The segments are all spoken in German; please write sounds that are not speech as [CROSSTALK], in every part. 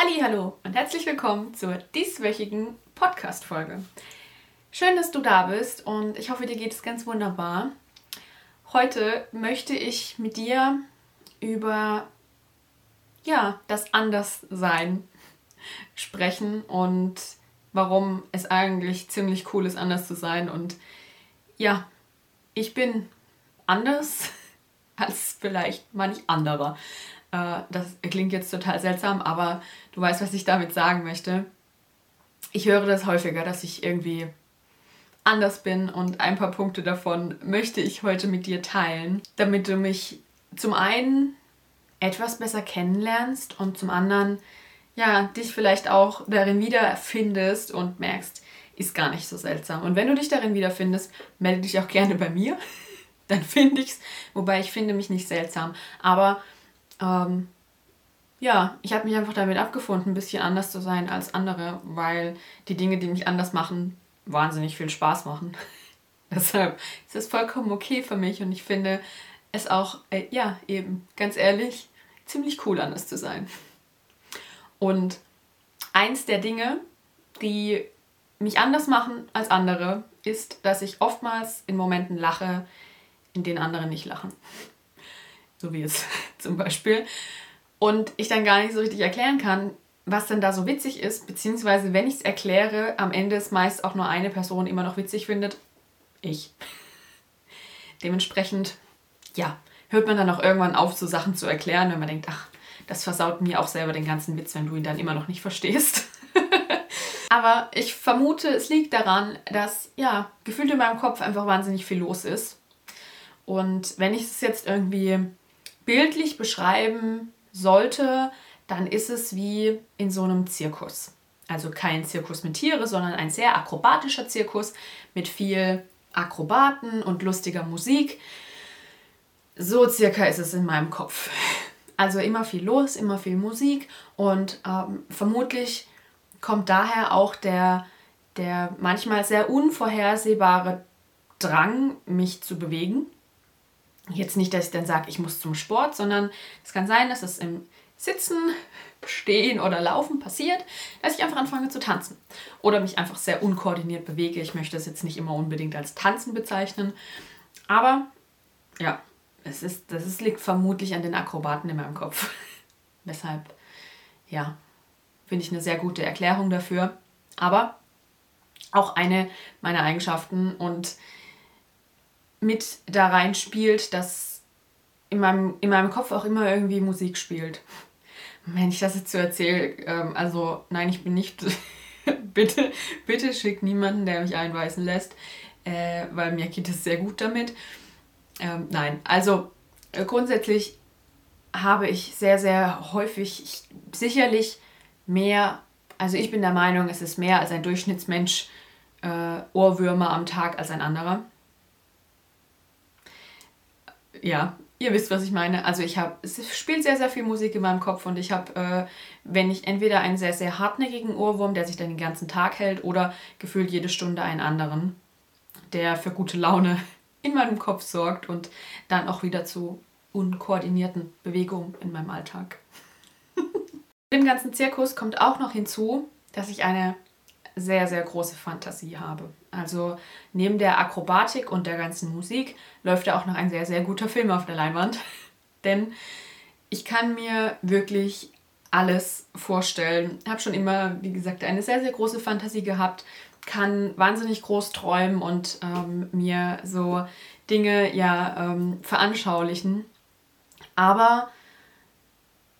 Hallo und herzlich willkommen zur dieswöchigen Podcast-Folge. Schön, dass du da bist und ich hoffe, dir geht es ganz wunderbar. Heute möchte ich mit dir über ja, das Anderssein sprechen und warum es eigentlich ziemlich cool ist, anders zu sein. Und ja, ich bin anders [LAUGHS] als vielleicht manch anderer. Äh, das klingt jetzt total seltsam, aber du weißt, was ich damit sagen möchte. Ich höre das häufiger, dass ich irgendwie anders bin und ein paar Punkte davon möchte ich heute mit dir teilen, damit du mich zum einen etwas besser kennenlernst und zum anderen ja, dich vielleicht auch darin wiederfindest und merkst, ist gar nicht so seltsam. Und wenn du dich darin wiederfindest, melde dich auch gerne bei mir. [LAUGHS] Dann finde ich es. Wobei ich finde mich nicht seltsam. Aber ähm, ja, ich habe mich einfach damit abgefunden, ein bisschen anders zu sein als andere, weil die Dinge, die mich anders machen, wahnsinnig viel Spaß machen. [LAUGHS] Deshalb ist es vollkommen okay für mich und ich finde es auch, äh, ja, eben, ganz ehrlich, ziemlich cool, anders zu sein. Und eins der Dinge, die mich anders machen als andere, ist, dass ich oftmals in Momenten lache, in denen andere nicht lachen. So wie es [LAUGHS] zum Beispiel. Und ich dann gar nicht so richtig erklären kann, was denn da so witzig ist, beziehungsweise wenn ich es erkläre, am Ende ist meist auch nur eine Person immer noch witzig findet. Ich. [LAUGHS] Dementsprechend, ja, hört man dann auch irgendwann auf, so Sachen zu erklären, wenn man denkt, ach, das versaut mir auch selber den ganzen Witz, wenn du ihn dann immer noch nicht verstehst. [LAUGHS] Aber ich vermute, es liegt daran, dass ja, gefühlt in meinem Kopf einfach wahnsinnig viel los ist. Und wenn ich es jetzt irgendwie bildlich beschreiben sollte, dann ist es wie in so einem Zirkus. Also kein Zirkus mit Tiere, sondern ein sehr akrobatischer Zirkus mit viel Akrobaten und lustiger Musik. So circa ist es in meinem Kopf. Also immer viel los, immer viel Musik und ähm, vermutlich kommt daher auch der, der manchmal sehr unvorhersehbare Drang, mich zu bewegen. Jetzt nicht, dass ich dann sage, ich muss zum Sport, sondern es kann sein, dass es im Sitzen, Stehen oder Laufen passiert, dass ich einfach anfange zu tanzen oder mich einfach sehr unkoordiniert bewege. Ich möchte es jetzt nicht immer unbedingt als Tanzen bezeichnen, aber ja, es ist, das ist, liegt vermutlich an den Akrobaten in meinem Kopf. [LAUGHS] Deshalb, ja, finde ich eine sehr gute Erklärung dafür. Aber auch eine meiner Eigenschaften und mit da rein spielt, dass in meinem, in meinem Kopf auch immer irgendwie Musik spielt. Wenn ich das jetzt so erzähle, ähm, also nein, ich bin nicht. [LAUGHS] bitte, bitte schick niemanden, der mich einweisen lässt, äh, weil mir geht es sehr gut damit. Ähm, nein, also äh, grundsätzlich habe ich sehr, sehr häufig ich, sicherlich mehr, also ich bin der Meinung, es ist mehr als ein Durchschnittsmensch äh, Ohrwürmer am Tag als ein anderer. Ja, ihr wisst, was ich meine. Also ich habe, es spielt sehr, sehr viel Musik in meinem Kopf und ich habe, äh, wenn ich entweder einen sehr, sehr hartnäckigen Ohrwurm, der sich dann den ganzen Tag hält, oder gefühlt jede Stunde einen anderen, der für gute Laune [LAUGHS] in meinem Kopf sorgt und dann auch wieder zu unkoordinierten Bewegungen in meinem Alltag. [LAUGHS] Dem ganzen Zirkus kommt auch noch hinzu, dass ich eine sehr, sehr große Fantasie habe. Also neben der Akrobatik und der ganzen Musik läuft da auch noch ein sehr, sehr guter Film auf der Leinwand. [LAUGHS] Denn ich kann mir wirklich alles vorstellen. Ich habe schon immer, wie gesagt, eine sehr, sehr große Fantasie gehabt, kann wahnsinnig groß träumen und ähm, mir so Dinge ja ähm, veranschaulichen. Aber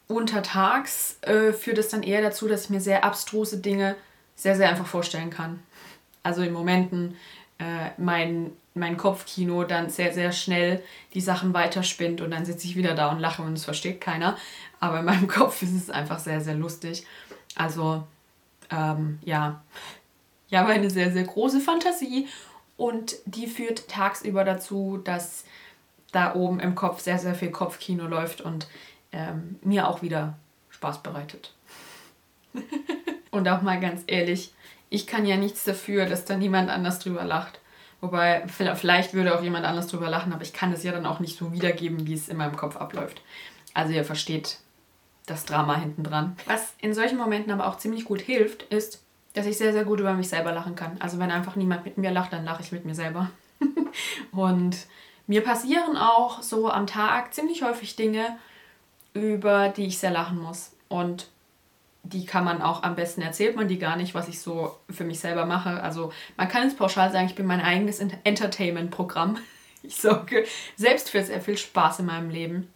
untertags äh, führt es dann eher dazu, dass ich mir sehr abstruse Dinge sehr, sehr einfach vorstellen kann. Also in Momenten äh, mein, mein Kopfkino dann sehr, sehr schnell die Sachen weiterspinnt und dann sitze ich wieder da und lache und es versteht keiner. Aber in meinem [LAUGHS] Kopf ist es einfach sehr, sehr lustig. Also ähm, ja, ich habe eine sehr, sehr große Fantasie und die führt tagsüber dazu, dass da oben im Kopf sehr, sehr viel Kopfkino läuft und ähm, mir auch wieder Spaß bereitet. [LAUGHS] und auch mal ganz ehrlich, ich kann ja nichts dafür, dass da niemand anders drüber lacht. Wobei, vielleicht würde auch jemand anders drüber lachen, aber ich kann das ja dann auch nicht so wiedergeben, wie es in meinem Kopf abläuft. Also ihr versteht, das Drama hinten dran. Was in solchen Momenten aber auch ziemlich gut hilft, ist, dass ich sehr, sehr gut über mich selber lachen kann. Also wenn einfach niemand mit mir lacht, dann lache ich mit mir selber. [LAUGHS] und mir passieren auch so am Tag ziemlich häufig Dinge, über die ich sehr lachen muss. Und die kann man auch am besten erzählt man die gar nicht, was ich so für mich selber mache. Also man kann es pauschal sagen, ich bin mein eigenes Entertainment-Programm. [LAUGHS] Ich sorge selbst für sehr viel Spaß in meinem Leben,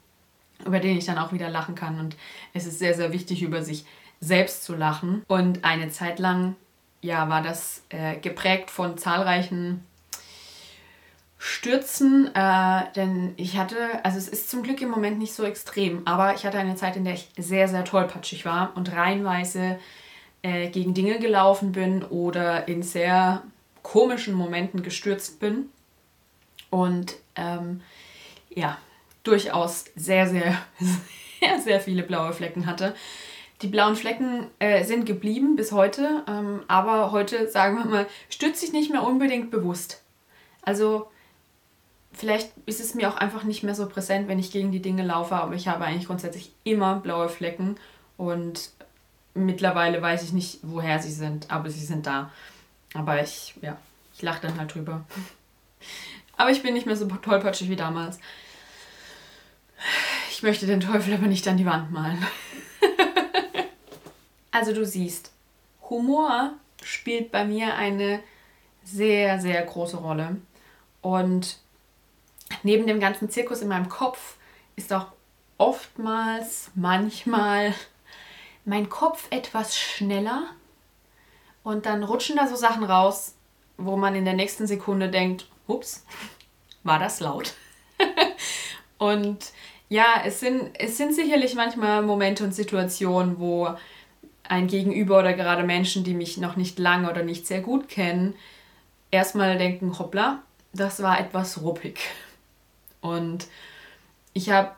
über den ich dann auch wieder lachen kann. Und es ist sehr, sehr wichtig, über sich selbst zu lachen. Und eine Zeit lang, ja, war das äh, geprägt von zahlreichen Stürzen, äh, denn ich hatte, also es ist zum Glück im Moment nicht so extrem, aber ich hatte eine Zeit, in der ich sehr, sehr tollpatschig war und reihenweise äh, gegen Dinge gelaufen bin oder in sehr komischen Momenten gestürzt bin und ähm, ja, durchaus sehr, sehr, [LAUGHS] sehr, sehr viele blaue Flecken hatte. Die blauen Flecken äh, sind geblieben bis heute, ähm, aber heute, sagen wir mal, stütze ich nicht mehr unbedingt bewusst. Also vielleicht ist es mir auch einfach nicht mehr so präsent, wenn ich gegen die Dinge laufe, aber ich habe eigentlich grundsätzlich immer blaue Flecken und mittlerweile weiß ich nicht, woher sie sind, aber sie sind da. Aber ich, ja, ich lache dann halt drüber. [LAUGHS] Aber ich bin nicht mehr so tollpatschig wie damals. Ich möchte den Teufel aber nicht an die Wand malen. [LAUGHS] also du siehst, Humor spielt bei mir eine sehr, sehr große Rolle. Und neben dem ganzen Zirkus in meinem Kopf ist auch oftmals, manchmal mein Kopf etwas schneller und dann rutschen da so Sachen raus, wo man in der nächsten Sekunde denkt, ups, war das laut. [LAUGHS] und ja, es sind, es sind sicherlich manchmal Momente und Situationen, wo ein Gegenüber oder gerade Menschen, die mich noch nicht lange oder nicht sehr gut kennen, erstmal denken, hoppla, das war etwas ruppig. Und ich habe,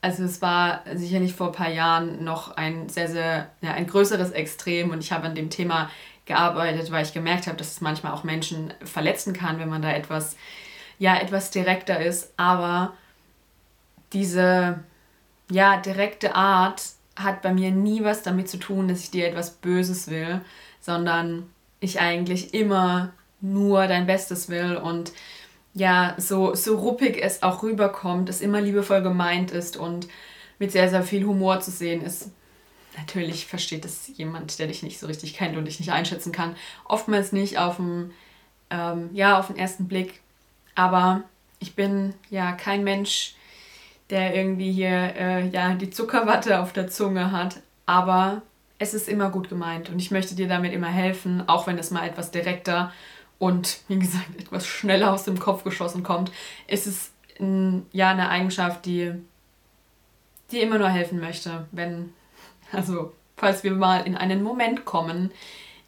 also es war sicherlich vor ein paar Jahren noch ein sehr, sehr, ja, ein größeres Extrem und ich habe an dem Thema gearbeitet, weil ich gemerkt habe, dass es manchmal auch Menschen verletzen kann, wenn man da etwas, ja, etwas direkter ist. Aber diese, ja, direkte Art hat bei mir nie was damit zu tun, dass ich dir etwas Böses will, sondern ich eigentlich immer nur dein Bestes will und ja, so, so ruppig es auch rüberkommt, es immer liebevoll gemeint ist und mit sehr, sehr viel Humor zu sehen ist. Natürlich versteht es jemand, der dich nicht so richtig kennt und dich nicht einschätzen kann. Oftmals nicht auf dem, ähm, ja, auf den ersten Blick. Aber ich bin ja kein Mensch, der irgendwie hier äh, ja, die Zuckerwatte auf der Zunge hat. Aber es ist immer gut gemeint und ich möchte dir damit immer helfen, auch wenn es mal etwas direkter und wie gesagt etwas schneller aus dem Kopf geschossen kommt, ist es ja eine Eigenschaft, die, die immer nur helfen möchte, wenn, also falls wir mal in einen Moment kommen,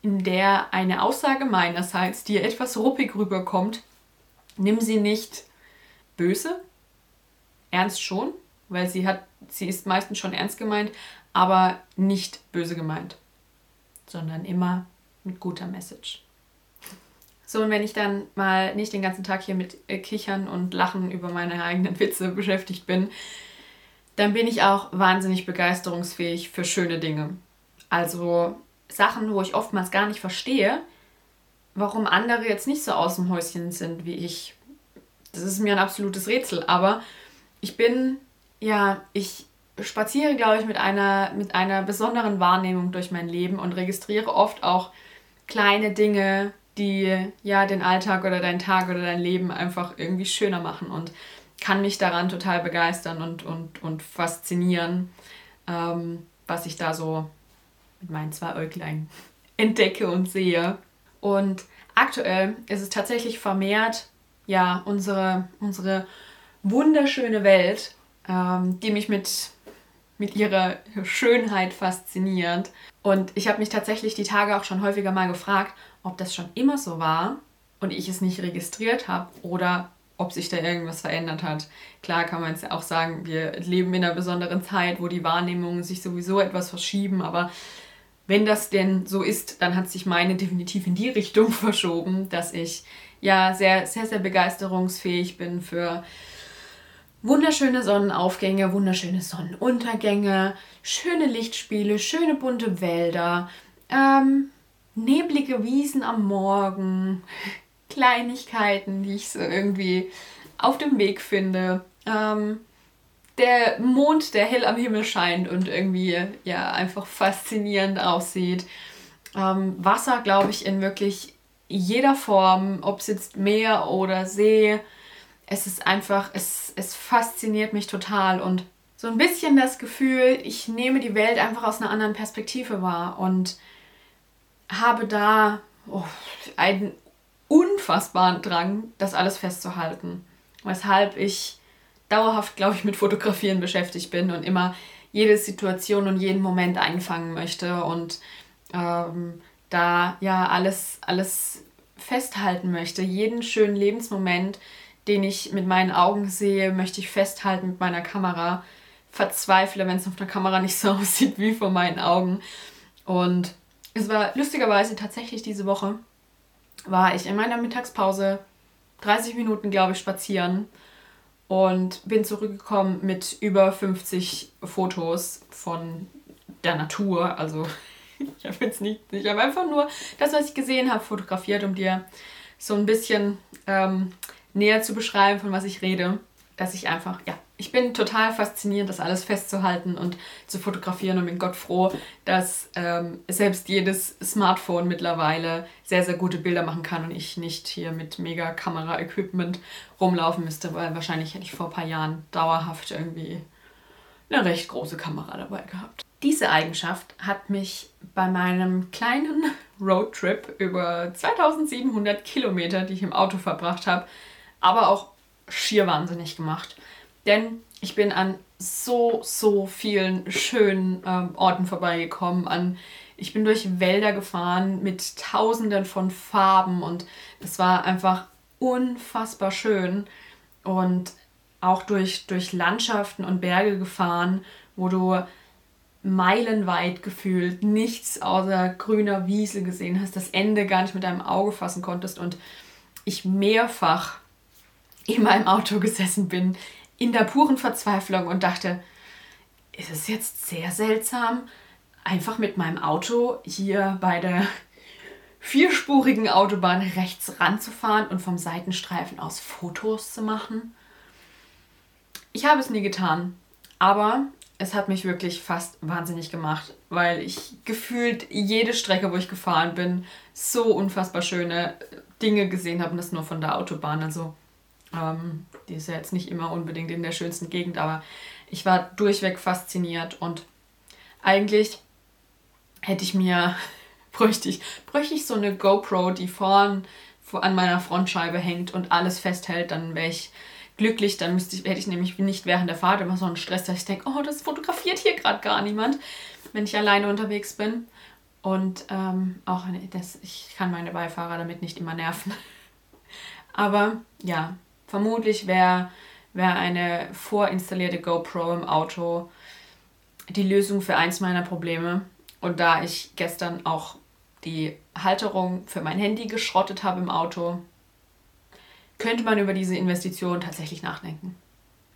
in der eine Aussage meinerseits dir etwas ruppig rüberkommt, nimm sie nicht böse, ernst schon, weil sie hat, sie ist meistens schon ernst gemeint, aber nicht böse gemeint, sondern immer mit guter Message. So, und wenn ich dann mal nicht den ganzen Tag hier mit äh, Kichern und Lachen über meine eigenen Witze beschäftigt bin, dann bin ich auch wahnsinnig begeisterungsfähig für schöne Dinge. Also Sachen, wo ich oftmals gar nicht verstehe, warum andere jetzt nicht so aus dem Häuschen sind wie ich. Das ist mir ein absolutes Rätsel. Aber ich bin, ja, ich spaziere, glaube ich, mit einer, mit einer besonderen Wahrnehmung durch mein Leben und registriere oft auch kleine Dinge, die ja den Alltag oder deinen Tag oder dein Leben einfach irgendwie schöner machen und kann mich daran total begeistern und, und, und faszinieren, ähm, was ich da so mit meinen zwei Äuglein [LAUGHS] entdecke und sehe. Und aktuell ist es tatsächlich vermehrt, ja, unsere, unsere wunderschöne Welt, ähm, die mich mit, mit ihrer Schönheit fasziniert. Und ich habe mich tatsächlich die Tage auch schon häufiger mal gefragt, ob das schon immer so war und ich es nicht registriert habe oder ob sich da irgendwas verändert hat. Klar kann man ja auch sagen, wir leben in einer besonderen Zeit, wo die Wahrnehmungen sich sowieso etwas verschieben, aber wenn das denn so ist, dann hat sich meine definitiv in die Richtung [LAUGHS] verschoben, dass ich ja sehr, sehr, sehr begeisterungsfähig bin für Wunderschöne Sonnenaufgänge, wunderschöne Sonnenuntergänge, schöne Lichtspiele, schöne bunte Wälder, ähm, neblige Wiesen am Morgen, Kleinigkeiten, die ich so irgendwie auf dem Weg finde. Ähm, der Mond, der hell am Himmel scheint und irgendwie ja einfach faszinierend aussieht. Ähm, Wasser, glaube ich, in wirklich jeder Form, ob es jetzt Meer oder See. Es ist einfach, es, es fasziniert mich total und so ein bisschen das Gefühl, ich nehme die Welt einfach aus einer anderen Perspektive wahr und habe da oh, einen unfassbaren Drang, das alles festzuhalten. Weshalb ich dauerhaft, glaube ich, mit Fotografieren beschäftigt bin und immer jede Situation und jeden Moment einfangen möchte und ähm, da ja alles, alles festhalten möchte. Jeden schönen Lebensmoment, den ich mit meinen Augen sehe, möchte ich festhalten mit meiner Kamera. Verzweifle, wenn es auf der Kamera nicht so [LAUGHS] aussieht wie vor meinen Augen. Und es war lustigerweise tatsächlich diese Woche, war ich in meiner Mittagspause 30 Minuten, glaube ich, spazieren und bin zurückgekommen mit über 50 Fotos von der Natur. Also [LAUGHS] ich habe jetzt nicht, ich habe einfach nur das, was ich gesehen habe, fotografiert, um dir so ein bisschen ähm, näher zu beschreiben, von was ich rede. Dass ich einfach, ja, ich bin total fasziniert, das alles festzuhalten und zu fotografieren und bin Gott froh, dass ähm, selbst jedes Smartphone mittlerweile sehr, sehr gute Bilder machen kann und ich nicht hier mit mega Kamera-Equipment rumlaufen müsste, weil wahrscheinlich hätte ich vor ein paar Jahren dauerhaft irgendwie eine recht große Kamera dabei gehabt. Diese Eigenschaft hat mich bei meinem kleinen Roadtrip über 2700 Kilometer, die ich im Auto verbracht habe, aber auch schier wahnsinnig gemacht. Denn ich bin an so, so vielen schönen ähm, Orten vorbeigekommen. An, ich bin durch Wälder gefahren mit tausenden von Farben und es war einfach unfassbar schön. Und auch durch, durch Landschaften und Berge gefahren, wo du meilenweit gefühlt nichts außer grüner Wiese gesehen hast, das Ende gar nicht mit deinem Auge fassen konntest und ich mehrfach in meinem Auto gesessen bin, in der puren Verzweiflung und dachte, ist es jetzt sehr seltsam, einfach mit meinem Auto hier bei der vierspurigen Autobahn rechts ranzufahren und vom Seitenstreifen aus Fotos zu machen? Ich habe es nie getan, aber es hat mich wirklich fast wahnsinnig gemacht, weil ich gefühlt jede Strecke, wo ich gefahren bin, so unfassbar schöne Dinge gesehen habe und das nur von der Autobahn. Also ähm, die ist ja jetzt nicht immer unbedingt in der schönsten Gegend, aber ich war durchweg fasziniert und eigentlich hätte ich mir, [LAUGHS] bräuchte ich, bräuchte ich so eine GoPro, die vorn an meiner Frontscheibe hängt und alles festhält, dann wäre ich glücklich, dann müsste ich, hätte ich nämlich nicht während der Fahrt immer so einen Stress, dass ich denke, oh, das fotografiert hier gerade gar niemand, wenn ich alleine unterwegs bin. Und ähm, auch das, ich kann meine Beifahrer damit nicht immer nerven. [LAUGHS] Aber ja, Vermutlich wäre wär eine vorinstallierte GoPro im Auto die Lösung für eins meiner Probleme. Und da ich gestern auch die Halterung für mein Handy geschrottet habe im Auto, könnte man über diese Investition tatsächlich nachdenken.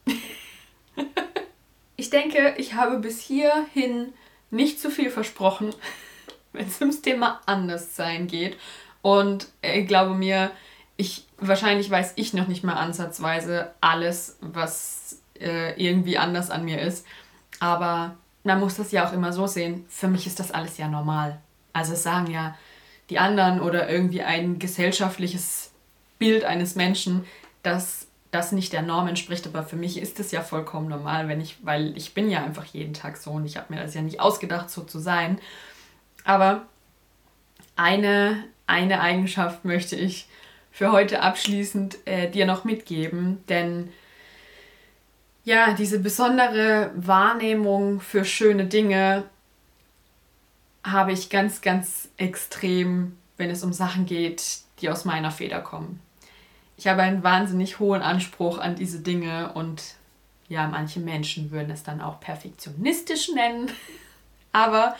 [LAUGHS] ich denke, ich habe bis hierhin nicht zu viel versprochen, [LAUGHS] wenn es ums Thema Anderssein geht. Und ich glaube mir, ich wahrscheinlich weiß ich noch nicht mal ansatzweise alles, was äh, irgendwie anders an mir ist. Aber man muss das ja auch immer so sehen. Für mich ist das alles ja normal. Also es sagen ja die anderen oder irgendwie ein gesellschaftliches Bild eines Menschen, dass das nicht der Norm entspricht. Aber für mich ist es ja vollkommen normal, wenn ich, weil ich bin ja einfach jeden Tag so und ich habe mir das ja nicht ausgedacht, so zu sein. Aber eine, eine Eigenschaft möchte ich für heute abschließend äh, dir noch mitgeben, denn ja, diese besondere Wahrnehmung für schöne Dinge habe ich ganz, ganz extrem, wenn es um Sachen geht, die aus meiner Feder kommen. Ich habe einen wahnsinnig hohen Anspruch an diese Dinge und ja, manche Menschen würden es dann auch perfektionistisch nennen. [LAUGHS] Aber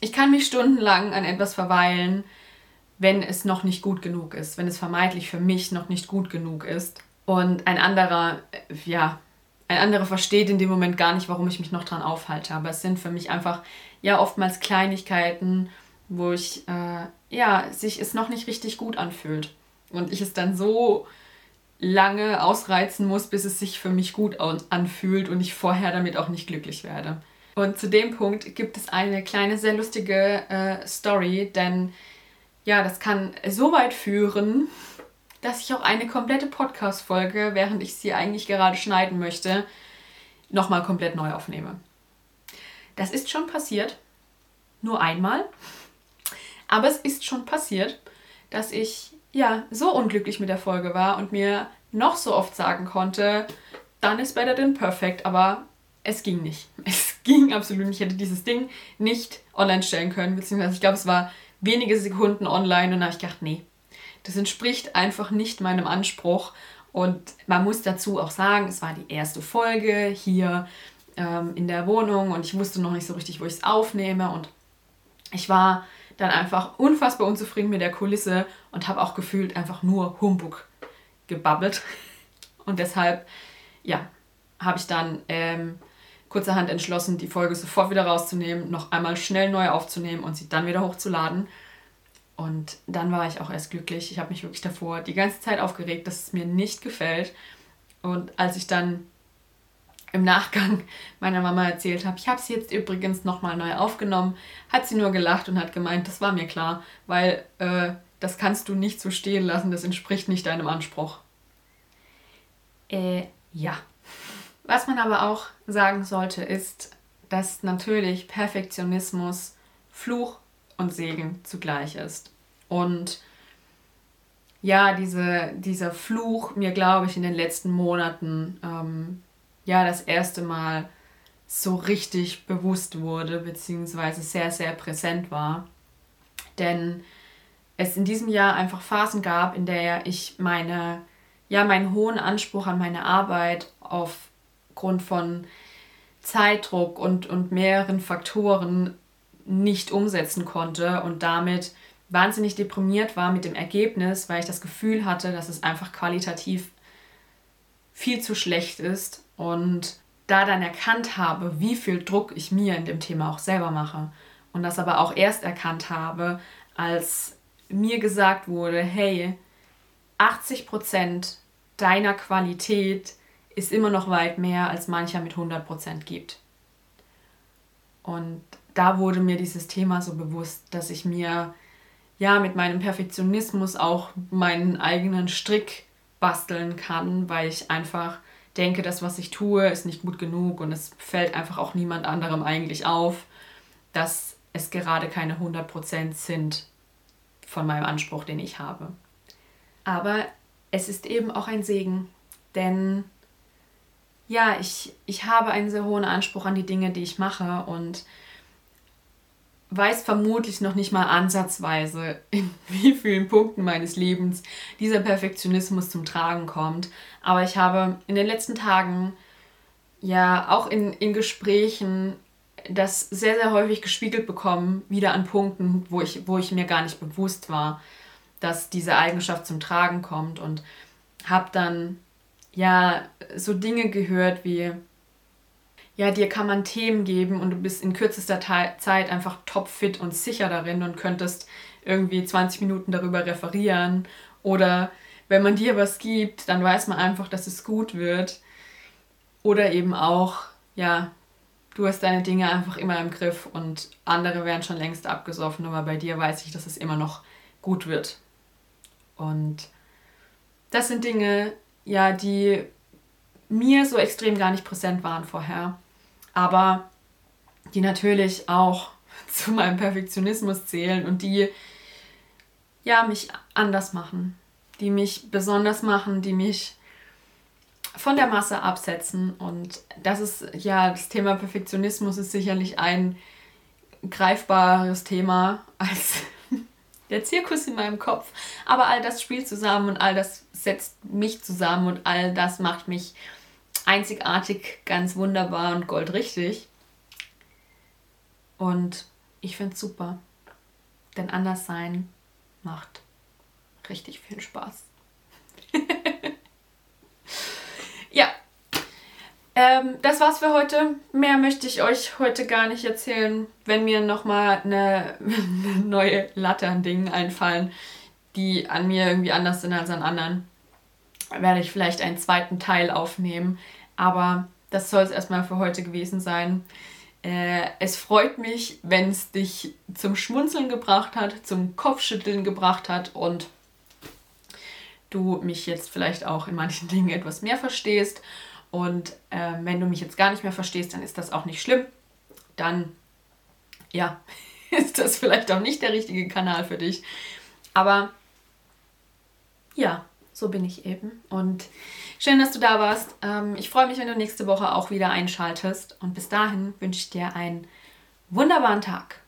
ich kann mich stundenlang an etwas verweilen, wenn es noch nicht gut genug ist, wenn es vermeintlich für mich noch nicht gut genug ist. Und ein anderer, ja, ein anderer versteht in dem Moment gar nicht, warum ich mich noch dran aufhalte. Aber es sind für mich einfach ja oftmals Kleinigkeiten, wo ich äh, ja sich es noch nicht richtig gut anfühlt und ich es dann so lange ausreizen muss, bis es sich für mich gut anfühlt und ich vorher damit auch nicht glücklich werde. Und zu dem Punkt gibt es eine kleine, sehr lustige äh, Story, denn ja, das kann so weit führen, dass ich auch eine komplette Podcast-Folge, während ich sie eigentlich gerade schneiden möchte, nochmal komplett neu aufnehme. Das ist schon passiert. Nur einmal. Aber es ist schon passiert, dass ich ja so unglücklich mit der Folge war und mir noch so oft sagen konnte, dann ist better than perfect, aber es ging nicht. [LAUGHS] Es ging absolut nicht. Ich hätte dieses Ding nicht online stellen können, beziehungsweise ich glaube, es war wenige Sekunden online und habe ich gedacht, nee, das entspricht einfach nicht meinem Anspruch. Und man muss dazu auch sagen, es war die erste Folge hier ähm, in der Wohnung und ich wusste noch nicht so richtig, wo ich es aufnehme. Und ich war dann einfach unfassbar unzufrieden mit der Kulisse und habe auch gefühlt einfach nur Humbug gebabbelt. [LAUGHS] Und deshalb, ja, habe ich dann ähm, kurzerhand entschlossen, die Folge sofort wieder rauszunehmen, noch einmal schnell neu aufzunehmen und sie dann wieder hochzuladen. Und dann war ich auch erst glücklich. Ich habe mich wirklich davor die ganze Zeit aufgeregt, dass es mir nicht gefällt. Und als ich dann im Nachgang meiner Mama erzählt habe, ich habe sie jetzt übrigens nochmal neu aufgenommen, hat sie nur gelacht und hat gemeint, das war mir klar, weil äh, das kannst du nicht so stehen lassen, das entspricht nicht deinem Anspruch. Äh, ja. Was man aber auch sagen sollte, ist, dass natürlich Perfektionismus Fluch und Segen zugleich ist. Und ja, diese, dieser Fluch mir, glaube ich, in den letzten Monaten ähm, ja das erste Mal so richtig bewusst wurde, beziehungsweise sehr, sehr präsent war. Denn es in diesem Jahr einfach Phasen gab, in der ich meine, ja, meinen hohen Anspruch an meine Arbeit aufgrund von Zeitdruck und, und mehreren Faktoren nicht umsetzen konnte und damit wahnsinnig deprimiert war mit dem Ergebnis, weil ich das Gefühl hatte, dass es einfach qualitativ viel zu schlecht ist und da dann erkannt habe, wie viel Druck ich mir in dem Thema auch selber mache und das aber auch erst erkannt habe, als mir gesagt wurde, hey, 80 Prozent deiner Qualität ist immer noch weit mehr, als mancher mit 100 Prozent gibt. Und da wurde mir dieses Thema so bewusst, dass ich mir ja mit meinem Perfektionismus auch meinen eigenen Strick basteln kann, weil ich einfach denke, das, was ich tue, ist nicht gut genug und es fällt einfach auch niemand anderem eigentlich auf, dass es gerade keine 100% sind von meinem Anspruch, den ich habe. Aber es ist eben auch ein Segen, denn ja, ich, ich habe einen sehr hohen Anspruch an die Dinge, die ich mache und weiß vermutlich noch nicht mal ansatzweise, [LAUGHS] in wie vielen Punkten meines Lebens dieser Perfektionismus zum Tragen kommt. Aber ich habe in den letzten Tagen, ja, auch in, in Gesprächen, das sehr, sehr häufig gespiegelt bekommen, wieder an Punkten, wo ich, wo ich mir gar nicht bewusst war, dass diese Eigenschaft zum Tragen kommt. Und habe dann, ja, so Dinge gehört wie, ja, dir kann man Themen geben und du bist in kürzester Zeit einfach topfit und sicher darin und könntest irgendwie 20 Minuten darüber referieren. Oder wenn man dir was gibt, dann weiß man einfach, dass es gut wird. Oder eben auch, ja, du hast deine Dinge einfach immer im Griff und andere werden schon längst abgesoffen, aber bei dir weiß ich, dass es immer noch gut wird. Und das sind Dinge, ja, die mir so extrem gar nicht präsent waren vorher aber die natürlich auch [LAUGHS] zu meinem Perfektionismus zählen und die ja mich anders machen, die mich besonders machen, die mich von der Masse absetzen und das ist ja das Thema Perfektionismus ist sicherlich ein greifbares Thema als der Zirkus in meinem Kopf, aber all das spielt zusammen und all das setzt mich zusammen und all das macht mich einzigartig, ganz wunderbar und goldrichtig. Und ich finde es super. Denn anders sein macht richtig viel Spaß. [LAUGHS] ja. Ähm, das war's für heute. Mehr möchte ich euch heute gar nicht erzählen. Wenn mir nochmal eine, [LAUGHS] neue Latte an Dingen einfallen, die an mir irgendwie anders sind als an anderen, werde ich vielleicht einen zweiten Teil aufnehmen. Aber das soll es erstmal für heute gewesen sein. Äh, es freut mich, wenn es dich zum Schmunzeln gebracht hat, zum Kopfschütteln gebracht hat und du mich jetzt vielleicht auch in manchen [LAUGHS] Dingen etwas mehr verstehst. Und äh, wenn du mich jetzt gar nicht mehr verstehst, dann ist das auch nicht schlimm. Dann, ja, [LAUGHS] ist das vielleicht auch nicht der richtige Kanal für dich. Aber ja, so bin ich eben. Und schön, dass du da warst. Ähm, ich freue mich, wenn du nächste Woche auch wieder einschaltest. Und bis dahin wünsche ich dir einen wunderbaren Tag.